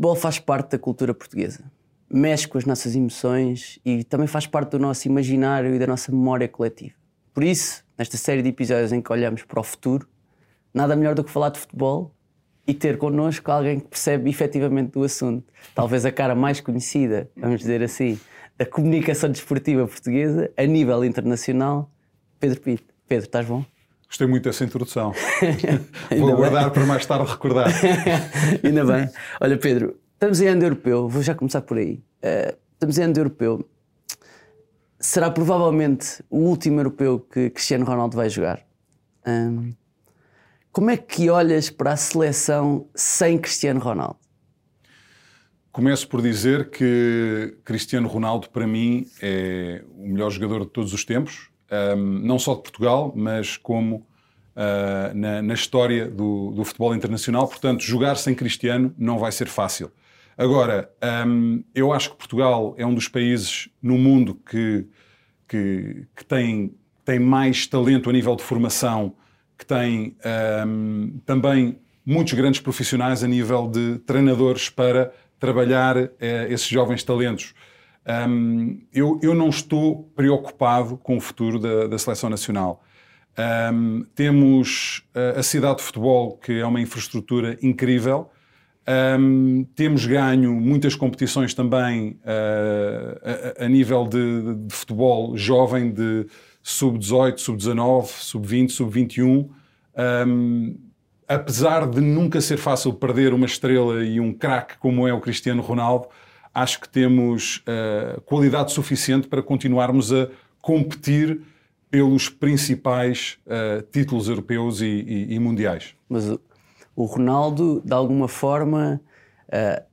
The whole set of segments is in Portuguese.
futebol faz parte da cultura portuguesa. Mexe com as nossas emoções e também faz parte do nosso imaginário e da nossa memória coletiva. Por isso, nesta série de episódios em que olhamos para o futuro, nada melhor do que falar de futebol e ter connosco alguém que percebe efetivamente do assunto. Talvez a cara mais conhecida, vamos dizer assim, da comunicação desportiva portuguesa a nível internacional, Pedro Pinto. Pedro, estás bom? Gostei muito dessa introdução. Vou guardar para mais tarde recordar. Ainda bem. Olha, Pedro, estamos em ano europeu, vou já começar por aí. Uh, estamos em ano europeu. Será provavelmente o último europeu que Cristiano Ronaldo vai jogar. Um, como é que olhas para a seleção sem Cristiano Ronaldo? Começo por dizer que Cristiano Ronaldo, para mim, é o melhor jogador de todos os tempos um, não só de Portugal, mas como uh, na, na, história do, do, futebol internacional. Portanto, jogar sem Cristiano não vai ser fácil. Agora, um, eu acho que Portugal é um dos países no mundo que, que, que tem, tem mais talento a nível de formação, que tem um, também muitos grandes profissionais a nível de treinadores para trabalhar uh, esses jovens talentos. Um, eu, eu, não estou preocupado com o futuro da, da seleção nacional. Um, temos a, a, cidade de futebol, que é uma infraestrutura incrível. Um, temos ganho muitas competições também uh, a, a, nível de, de, futebol jovem, de sub-18, sub-19, sub-20, sub-21. apesar de nunca ser fácil perder uma estrela e um craque como é o Cristiano Ronaldo, acho que temos uh, qualidade suficiente para continuarmos a competir pelos principais uh, títulos europeus e, e, e, mundiais. Mas o Ronaldo, de alguma forma, uh,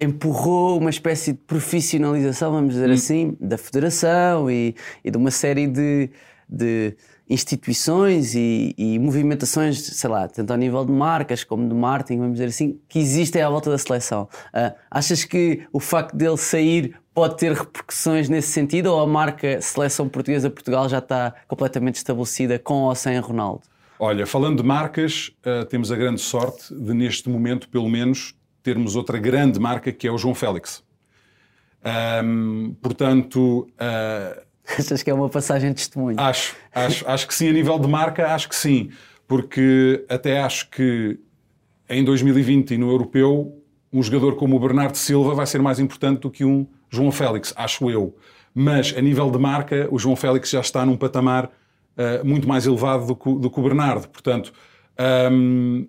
empurrou uma espécie de profissionalização, vamos dizer hum. assim, da federação e, e, de uma série de, de instituições e, e, movimentações, sei lá, tanto ao nível de marcas como de marketing, vamos dizer assim, que existem à volta da seleção. Uh, achas que o facto dele sair pode ter repercussões nesse sentido ou a marca Seleção Portuguesa Portugal já está completamente estabelecida com ou sem Ronaldo? Olha, falando de marcas, uh, temos a grande sorte de, neste momento, pelo menos, termos outra grande marca que é o João Félix. Um, portanto, uh, Achas que é uma passagem de testemunho? Acho, acho, acho que sim, a nível de marca, acho que sim, porque até acho que em 2020 e no europeu, um jogador como o Bernardo Silva vai ser mais importante do que um João Félix, acho eu. Mas a nível de marca, o João Félix já está num patamar uh, muito mais elevado do que, do que o Bernardo. Portanto, um,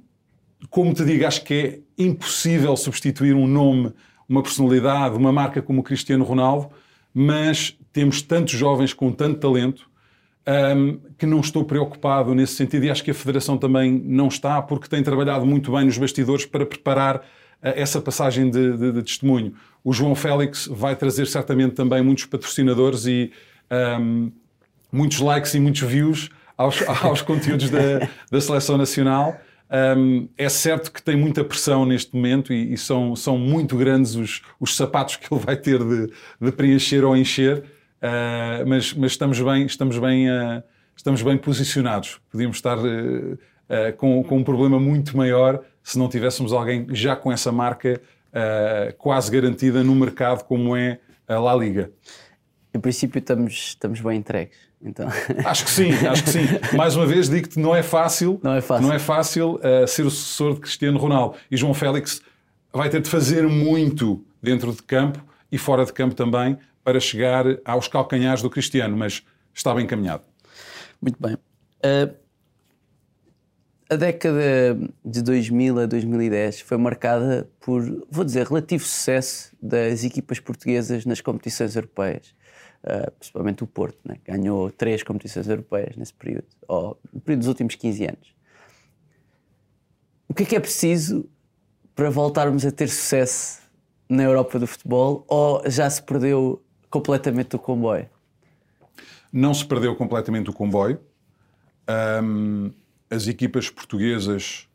como te digo, acho que é impossível substituir um nome, uma personalidade, uma marca como o Cristiano Ronaldo, mas temos tantos jovens com tanto talento um, que não estou preocupado nesse sentido e acho que a Federação também não está, porque tem trabalhado muito bem nos bastidores para preparar uh, essa passagem de, de, de, testemunho. O João Félix vai trazer certamente também muitos patrocinadores e um, muitos likes e muitos views aos, aos conteúdos da, da Seleção Nacional. Um, é certo que tem muita pressão neste momento e, e, são, são muito grandes os, os sapatos que ele vai ter de, de preencher ou encher. Uh, mas, mas, estamos bem, estamos bem, uh, estamos bem posicionados. Podíamos estar uh, com, com, um problema muito maior se não tivéssemos alguém já com essa marca quase garantida no mercado como é a La Liga. Em princípio estamos, estamos bem entregues. Então... Acho que sim, acho que sim. Mais uma vez digo-te, não é fácil, não é fácil, não é fácil ser o sucessor de Cristiano Ronaldo. E João Félix vai ter de fazer muito dentro de campo e fora de campo também para chegar aos calcanhares do Cristiano, mas está bem encaminhado. Muito bem. Uh, a década de 2000 a 2010 foi marcada por, vou dizer, relativo sucesso das equipas portuguesas nas competições europeias. Uh, principalmente o Porto, né? ganhou três competições europeias nesse período, ou no período dos últimos 15 anos. O que é que é preciso para voltarmos a ter sucesso na Europa do futebol ou já se perdeu completamente o comboio? Não se perdeu completamente o comboio. Um, as equipas portuguesas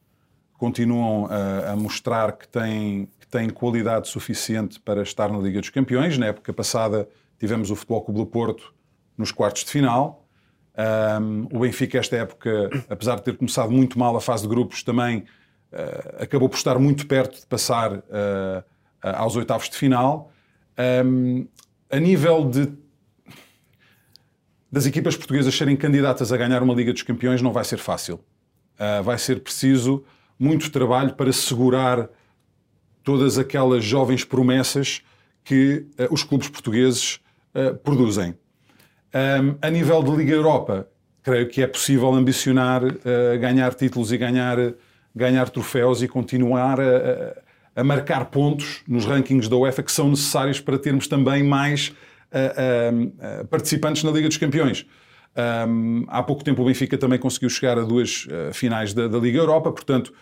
continuam a, a mostrar que têm, que têm qualidade suficiente para estar na Liga dos Campeões. Na época passada tivemos o Futebol Clube do Porto nos quartos de final. Um, o Benfica, esta época, apesar de ter começado muito mal a fase de grupos, também acabou por estar muito perto de passar aos oitavos de final. Um, a nível de das equipas portuguesas serem candidatas a ganhar uma Liga dos Campeões não vai ser fácil. Uh, vai ser preciso muito trabalho para segurar todas aquelas jovens promessas que uh, os clubes portugueses uh, produzem. Um, a nível de Liga Europa, creio que é possível ambicionar ganhar títulos e ganhar, ganhar troféus e continuar a, a marcar pontos nos rankings da UEFA que são necessários para termos também mais uh, uh, participantes na Liga dos Campeões. Um, há pouco tempo o Benfica também conseguiu chegar a duas uh, finais da, da, Liga Europa, portanto,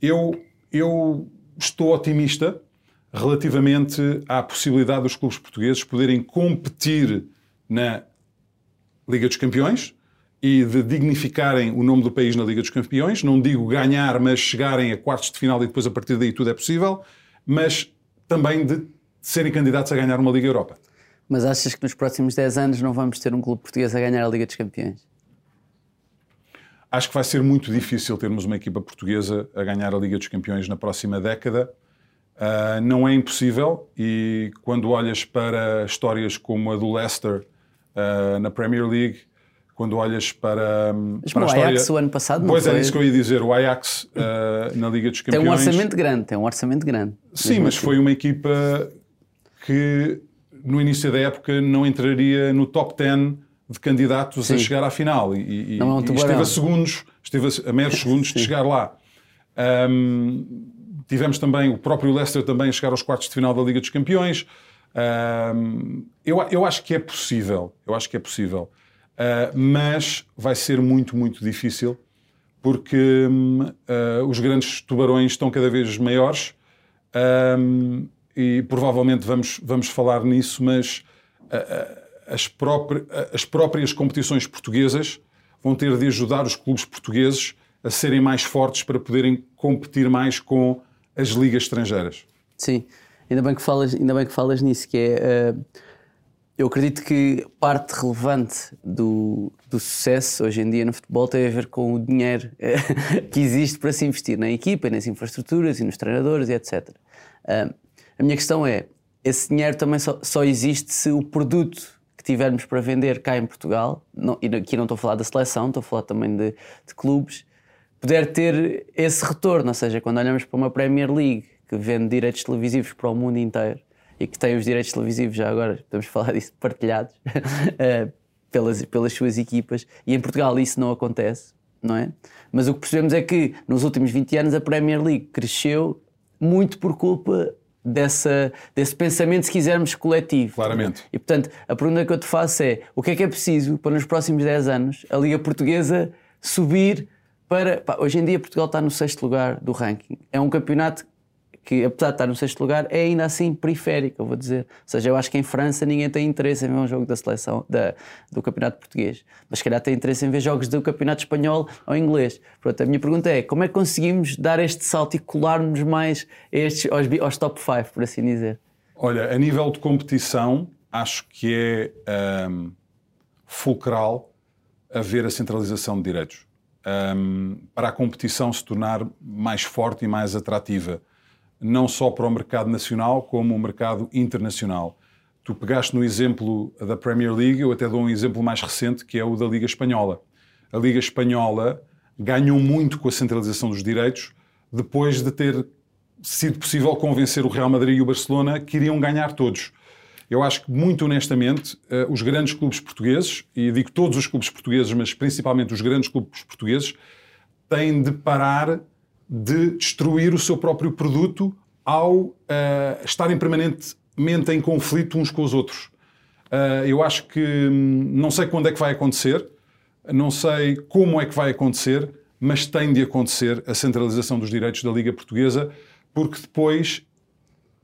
eu, eu estou otimista relativamente à possibilidade dos clubes portugueses poderem competir na Liga dos Campeões e de dignificarem o nome do país na Liga dos Campeões. Não digo ganhar, mas chegarem a quartos de final e depois a partir daí tudo é possível, mas também de serem candidatos a ganhar uma Liga Europa. Mas achas que nos próximos 10 anos não vamos ter um clube português a ganhar a Liga dos Campeões? Acho que vai ser muito difícil termos uma equipa portuguesa a ganhar a Liga dos Campeões na próxima década. Uh, não é impossível e quando olhas para histórias como a do Leicester uh, na Premier League, quando olhas para, Mas para o Ajax história... o ano passado não Pois foi... é isso que eu ia dizer. O Ajax uh, na Liga dos Campeões... Tem um orçamento grande, tem um orçamento grande. Sim, mas assim. foi uma equipa que no início da época não entraria no top 10 de candidatos Sim. a chegar à final. E, não é um e esteve a segundos, esteve a meros segundos de chegar lá. Um, tivemos também o próprio Leicester também a chegar aos quartos de final da Liga dos Campeões. Um, eu, eu acho que é possível. Eu acho que é possível. Uh, mas vai ser muito, muito difícil porque uh, os grandes tubarões estão cada vez maiores um, e provavelmente vamos, vamos falar nisso, mas uh, as, as próprias competições portuguesas vão ter de ajudar os clubes portugueses a serem mais fortes para poderem competir mais com as ligas estrangeiras. Sim, ainda bem que falas, ainda bem que falas nisso, que é eu acredito que parte relevante do, do, sucesso hoje em dia no futebol tem a ver com o dinheiro que existe para se investir na equipa, nas infraestruturas e nos treinadores e etc. Uh, a minha questão é: esse dinheiro também só, só, existe se o produto que tivermos para vender cá em Portugal, não, e aqui não estou a falar da seleção, estou a falar também de, de clubes, puder ter esse retorno. Ou seja, quando olhamos para uma Premier League que vende direitos televisivos para o mundo inteiro e que tem os direitos televisivos, já agora a falar disso, partilhados eh, pelas, pelas suas equipas, e em Portugal isso não acontece, não é? Mas o que percebemos é que nos últimos 20 anos a Premier League cresceu muito por culpa dessa, desse pensamento, se quisermos, coletivo. Claramente. E portanto, a pergunta que eu te faço é: o que é que é preciso para nos próximos 10 anos a Liga Portuguesa subir para. Pá, hoje em dia Portugal está no sexto lugar do ranking. É um campeonato que, apesar de estar no sexto lugar, é ainda assim periférico, eu vou dizer. Ou seja, eu acho que em França ninguém tem interesse em ver um jogo da seleção da, do campeonato português, mas se calhar tem interesse em ver jogos do campeonato espanhol ou inglês. Portanto, a minha pergunta é: como é que conseguimos dar este salto e colar-nos mais estes, aos, aos top 5, por assim dizer? Olha, a nível de competição, acho que é um, fulcral haver a centralização de direitos. Um, para a competição se tornar mais forte e mais atrativa não só para o mercado nacional, como o mercado internacional. Tu pegaste no exemplo da Premier League, eu até dou um exemplo mais recente, que é o da Liga Espanhola. A Liga Espanhola ganhou muito com a centralização dos direitos, depois de ter sido possível convencer o Real Madrid e o Barcelona que iriam ganhar todos. Eu acho que, muito honestamente, eh, os grandes clubes portugueses, e digo todos os clubes portugueses, mas principalmente os grandes clubes portugueses, têm de parar de destruir o seu próprio produto ao uh, estarem permanentemente em conflito uns com os outros. Uh, eu acho que hum, não sei quando é que vai acontecer, não sei como é que vai acontecer, mas tem de acontecer a centralização dos direitos da Liga Portuguesa, porque depois,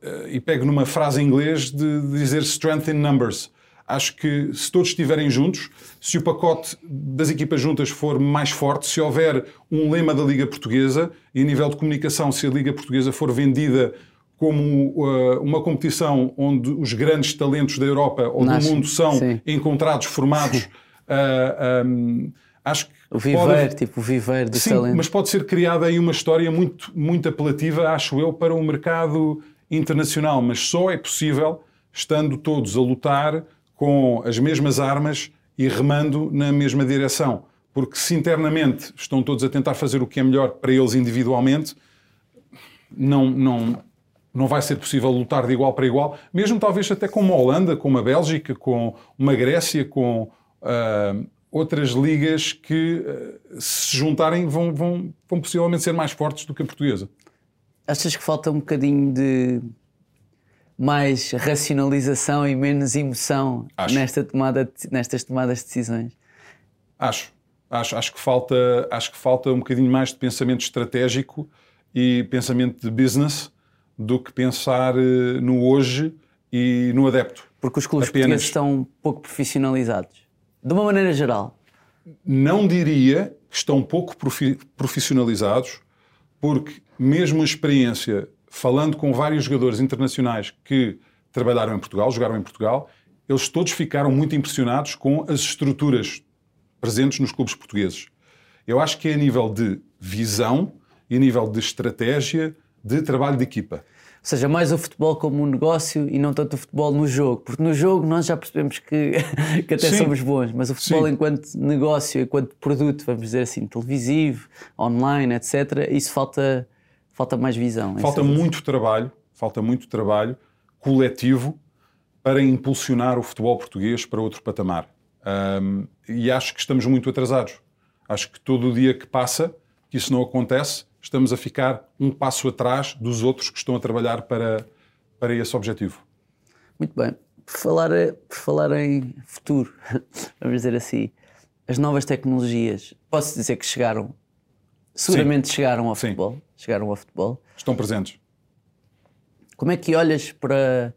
uh, e pego numa frase em inglês de, de dizer strength in numbers, Acho que se todos estiverem juntos, se o pacote das equipas juntas for mais forte, se houver um lema da Liga Portuguesa e a nível de comunicação, se a Liga Portuguesa for vendida como uh, uma competição onde os grandes talentos da Europa ou Nasce. do mundo são Sim. encontrados, formados, uh, um, Acho que o viveiro, pode... tipo o viveiro do Sim, talento. mas pode ser criada aí uma história muito, muito apelativa, acho eu, para o mercado internacional. Mas só é possível estando todos a lutar com as mesmas armas e remando na mesma direção. Porque se internamente estão todos a tentar fazer o que é melhor para eles individualmente, não, não, não vai ser possível lutar de igual para igual, mesmo talvez até com uma Holanda, com uma Bélgica, com uma Grécia, com uh, outras ligas que, uh, se juntarem, vão, vão, vão possivelmente ser mais fortes do que a portuguesa. Achas que falta um bocadinho de mais racionalização e menos emoção nesta tomada, nestas tomadas de decisões? Acho. Acho, acho, que falta, acho que falta um bocadinho mais de pensamento estratégico e pensamento de business do que pensar eh, no hoje e no adepto. Porque os clubes Apenas. portugueses estão pouco profissionalizados. De uma maneira geral. Não diria que estão pouco profissionalizados, porque mesmo a experiência, falando com vários jogadores internacionais que trabalharam em Portugal, jogaram em Portugal, eles todos ficaram muito impressionados com as estruturas presentes nos clubes portugueses. Eu acho que é a nível de visão e a nível de estratégia de trabalho de equipa. Ou seja, mais o futebol como um negócio e não tanto o futebol no jogo. Porque no jogo nós já percebemos que, que até Sim. somos bons, mas o futebol Sim. enquanto negócio, enquanto produto, vamos dizer assim, televisivo, online, etc., isso falta, falta mais visão. Falta muito trabalho, falta muito trabalho coletivo para impulsionar o futebol português para outro patamar. Um, e acho que estamos muito atrasados. Acho que todo o dia que passa, que isso não acontece, estamos a ficar um passo atrás dos outros que estão a trabalhar para, para esse objetivo. Muito bem. Por falar, por falar em futuro, vamos dizer assim, as novas tecnologias, posso dizer que chegaram, seguramente Sim. chegaram ao Sim. futebol, chegaram ao futebol. Estão presentes. Como é que olhas para,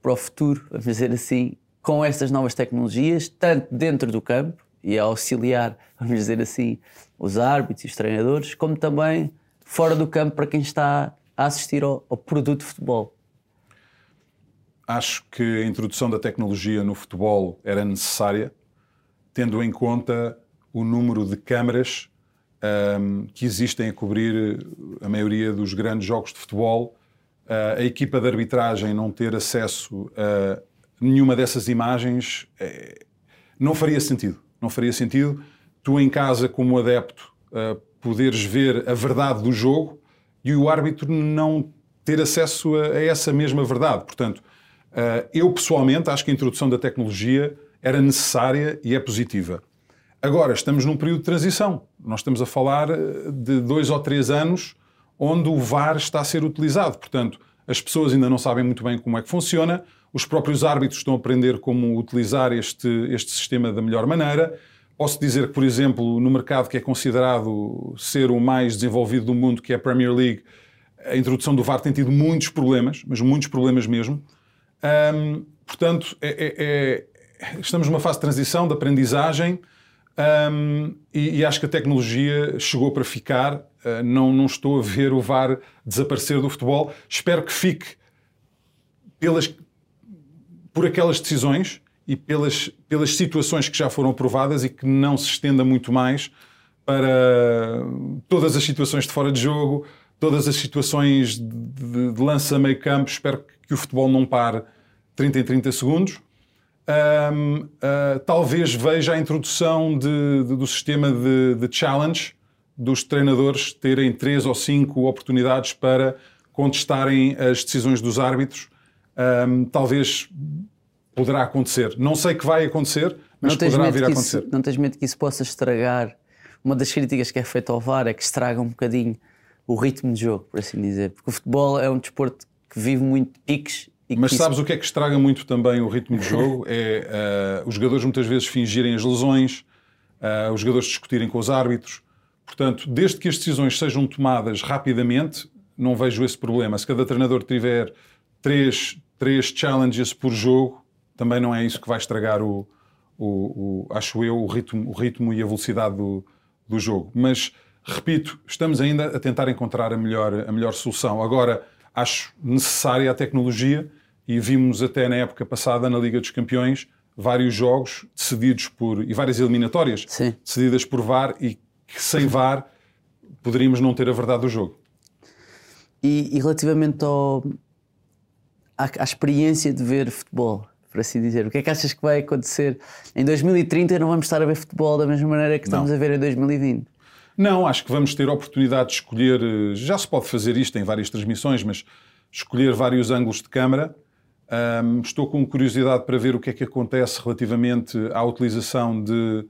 para o futuro, vamos dizer assim, com estas novas tecnologias, tanto dentro do campo e a auxiliar, vamos dizer assim, os árbitros e os treinadores, como também fora do campo para quem está a assistir ao, ao produto de futebol. Acho que a introdução da tecnologia no futebol era necessária, tendo em conta o número de câmaras um, que existem a cobrir a maioria dos grandes jogos de futebol, uh, a equipa de arbitragem não ter acesso a nenhuma dessas imagens é, não faria sentido. Não faria sentido tu em casa, como adepto, uh, poderes ver a verdade do jogo e o árbitro não ter acesso a, a essa mesma verdade. Portanto, uh, eu pessoalmente acho que a introdução da tecnologia era necessária e é positiva. Agora, estamos num período de transição. Nós estamos a falar de dois ou três anos onde o VAR está a ser utilizado. Portanto, as pessoas ainda não sabem muito bem como é que funciona, os próprios árbitros estão a aprender como utilizar este, este sistema da melhor maneira. Posso dizer que, por exemplo, no mercado que é considerado ser o mais desenvolvido do mundo, que é a Premier League, a introdução do VAR tem tido muitos problemas, mas muitos problemas mesmo. Portanto, é, é, é, estamos numa fase de transição, de aprendizagem, um, e, e, acho que a tecnologia chegou para ficar. Uh, não, não estou a ver o VAR desaparecer do futebol. Espero que fique pelas, por aquelas decisões e pelas, pelas situações que já foram aprovadas e que não se estenda muito mais para todas as situações de fora de jogo, todas as situações de, de, de lança meio campo. Espero que, que, o futebol não pare 30 em 30 segundos. Um, uh, ah, talvez veja a introdução de, do sistema de, challenge dos treinadores terem três ou cinco oportunidades para contestarem as decisões dos árbitros um, talvez poderá acontecer. Não sei que vai acontecer, mas poderá vir a acontecer. Isso, não tens medo que isso possa estragar? Uma das críticas que é feita ao VAR é que estraga um bocadinho o ritmo de jogo, por assim dizer. Porque o futebol é um desporto que vive muito piques. Mas sabes isso... o que é que estraga muito também o ritmo de jogo? é uh, os jogadores muitas vezes fingirem as lesões, uh, os jogadores discutirem com os árbitros. Portanto, desde que as decisões sejam tomadas rapidamente, não vejo esse problema. Se cada treinador tiver três, três challenges por jogo, também não é isso que vai estragar o, o, o acho eu, o ritmo, o ritmo e a velocidade do, do jogo. Mas, repito, estamos ainda a tentar encontrar a melhor, a melhor solução. Agora, acho necessária a tecnologia e vimos até na época passada, na Liga dos Campeões, vários jogos decididos por. e várias eliminatórias Sim. decididas por VAR e que sem VAR poderíamos não ter a verdade do jogo. E, e relativamente ao, à, à experiência de ver futebol, por assim dizer, o que é que achas que vai acontecer? Em 2030 não vamos estar a ver futebol da mesma maneira que estamos a ver em 2020. Não, acho que vamos ter a oportunidade de escolher. eh, Já se pode fazer isto em várias transmissões, mas escolher vários ângulos de câmara. Ahm, estou com curiosidade para ver o que é que acontece relativamente à utilização de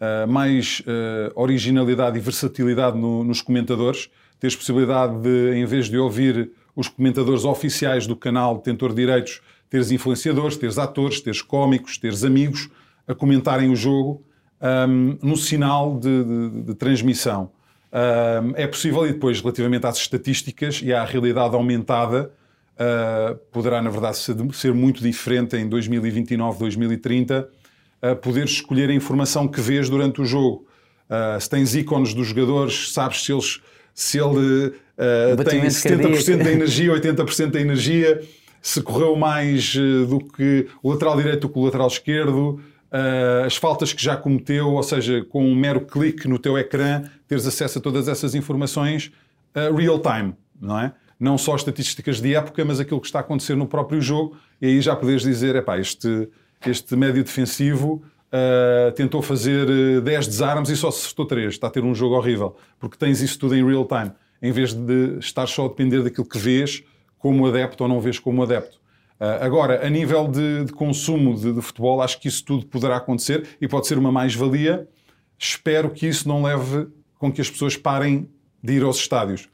ah, mais ah, originalidade e versatilidade no- nos comentadores. Teres possibilidade de, em vez de ouvir os comentadores oficiais do canal Detentor de Direitos, teres influenciadores, teres atores, teres cómicos, teres amigos a comentarem o jogo ahm, no sinal de, de- de transmissão. Ahm, é possível, e depois, relativamente às estatísticas e à realidade aumentada, ah, poderá, na verdade, ser, muito diferente em 2029, 2030, ah, poder escolher a informação que vês durante o jogo. Ah, se tens ícones dos jogadores, sabes se, eles, se ele ah, tem Batimento 70% cardíaco. da energia, 80% da energia, se correu mais eh, do que o lateral direito do que o lateral esquerdo, eh, as faltas que já cometeu, ou seja, com um mero clique no teu ecrã, teres acesso a todas essas informações real time, não é? Não só estatísticas de época, mas aquilo que está a acontecer no próprio jogo, e aí já podes dizer, epá, este, este médio defensivo eh, tentou fazer eh, 10 desarmes e só acertou 3, está a ter um jogo horrível, porque tens isso tudo em real time, em vez de estar só a depender daquilo que vês como adepto ou não vês como adepto. Ah, agora, a nível de, de consumo de, de futebol, acho que isso tudo poderá acontecer e pode ser uma mais-valia. Espero que isso não leve com que as pessoas parem de ir aos estádios,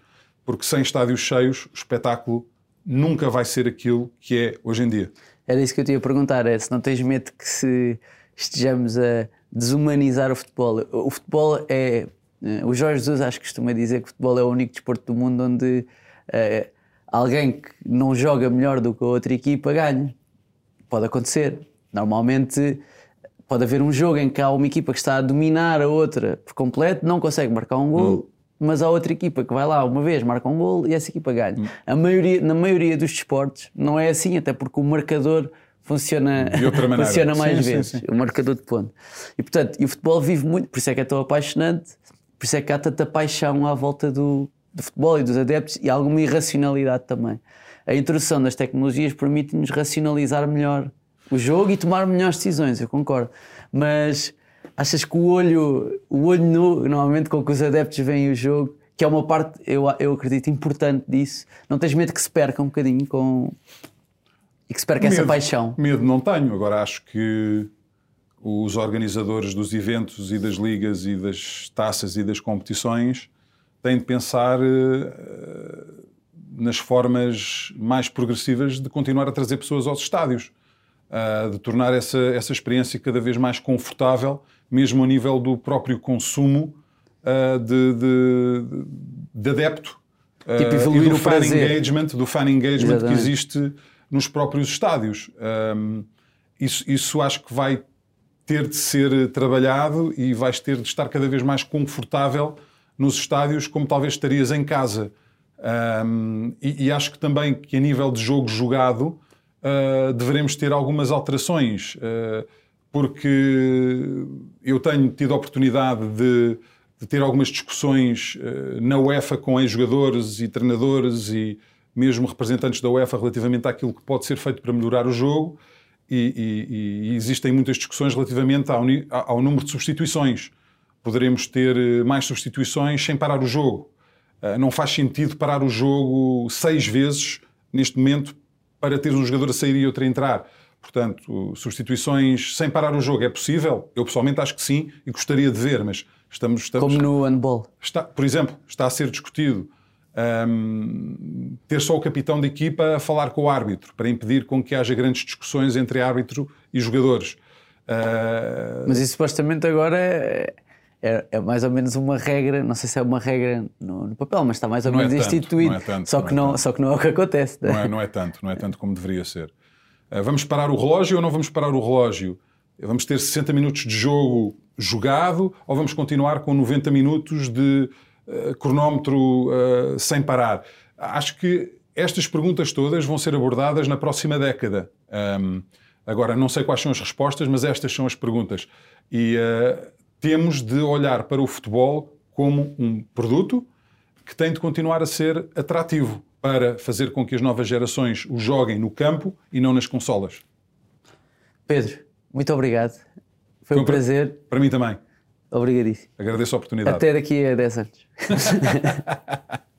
porque sem estádios cheios, o espetáculo nunca vai ser aquilo que é hoje em dia. Era isso que eu te ia perguntar: é se não tens medo que se estejamos a desumanizar o futebol. O futebol é. eh, O Jorge Jesus acho que costuma dizer que o futebol é o único desporto do mundo onde eh, alguém que não joga melhor do que a outra equipa ganha. Pode acontecer. Normalmente pode haver um jogo em que há uma equipa que está a dominar a outra por completo, não consegue marcar um gol, mas há outra equipa que vai lá uma vez, marca um gol e essa equipa ganha. A maioria, na maioria dos desportos não é assim, até porque o marcador funciona, funciona mais Sim, sim, vezes, sim. o marcador de ponto. E portanto, e o futebol vive muito, por isso é que é tão apaixonante, por isso é que há tanta paixão à volta do, do futebol e dos adeptos e alguma irracionalidade também. A introdução das tecnologias permite-nos racionalizar melhor o jogo e tomar melhores decisões, eu concordo. Mas achas que o olho, o olho nu, normalmente com que os adeptos veem o jogo, que é uma parte, eu, eu acredito, importante disso, não tens medo que se perca um bocadinho com. e que se perca essa Medo- paixão? Medo não tenho. Agora acho que os organizadores dos eventos e das ligas e das taças e das competições têm de pensar eh, nas formas mais progressivas de continuar a trazer pessoas aos estádios, ah, de tornar essa, essa experiência cada vez mais confortável, mesmo a nível do próprio consumo ah, de, de- de adepto. ah, Tipo, e do o fan prazer. engagement, do fan engagement que Exatamente. existe nos próprios estádios. Um, isso, isso acho que vai ter de ser trabalhado e vais ter de estar cada vez mais confortável nos estádios, como talvez estarias em casa. Um, e, e acho que também que a nível de jogo jogado uh, deveremos ter algumas alterações, uh, porque eu tenho tido a oportunidade de, de ter algumas discussões uh, na UEFA com ex-jogadores e treinadores e mesmo representantes da UEFA relativamente àquilo que pode ser feito para melhorar o jogo. E, e- e existem muitas discussões relativamente ao, ao número de substituições. Poderemos ter eh, mais substituições sem parar o jogo. Uh, não faz sentido parar o jogo seis vezes neste momento para ter um jogador a sair e outro a entrar. Portanto, substituições sem parar o jogo é possível? Eu pessoalmente acho que sim e gostaria de ver, mas estamos, estamos Como no handball. está, por exemplo, está a ser discutido hum, ter só o capitão da equipa a falar com o árbitro para impedir com que haja grandes discussões entre árbitro e jogadores. Uh, Mas isso supostamente agora é, é, é mais ou menos uma regra, não sei se é uma regra no, no papel, mas está mais ou Não é menos tanto, instituído. não é tanto, só, que é não, só que não é o que acontece. não, é, não é tanto, não é tanto como deveria ser. Uh, vamos parar o relógio ou não vamos parar o relógio? Vamos ter 60 minutos de jogo jogado ou vamos continuar com 90 minutos de uh, cronómetro uh, sem parar? Acho que estas perguntas todas vão ser abordadas na próxima década. Um, Agora, não sei quais são as respostas, mas estas são as perguntas. E uh, temos de olhar para o futebol como um produto que tem de continuar a ser atrativo para fazer com que as novas gerações o joguem no campo e não nas consolas. Pedro, muito obrigado. Foi, Foi um prazer. Para mim também. Obrigadíssimo. Agradeço a oportunidade. Até daqui a 10 anos.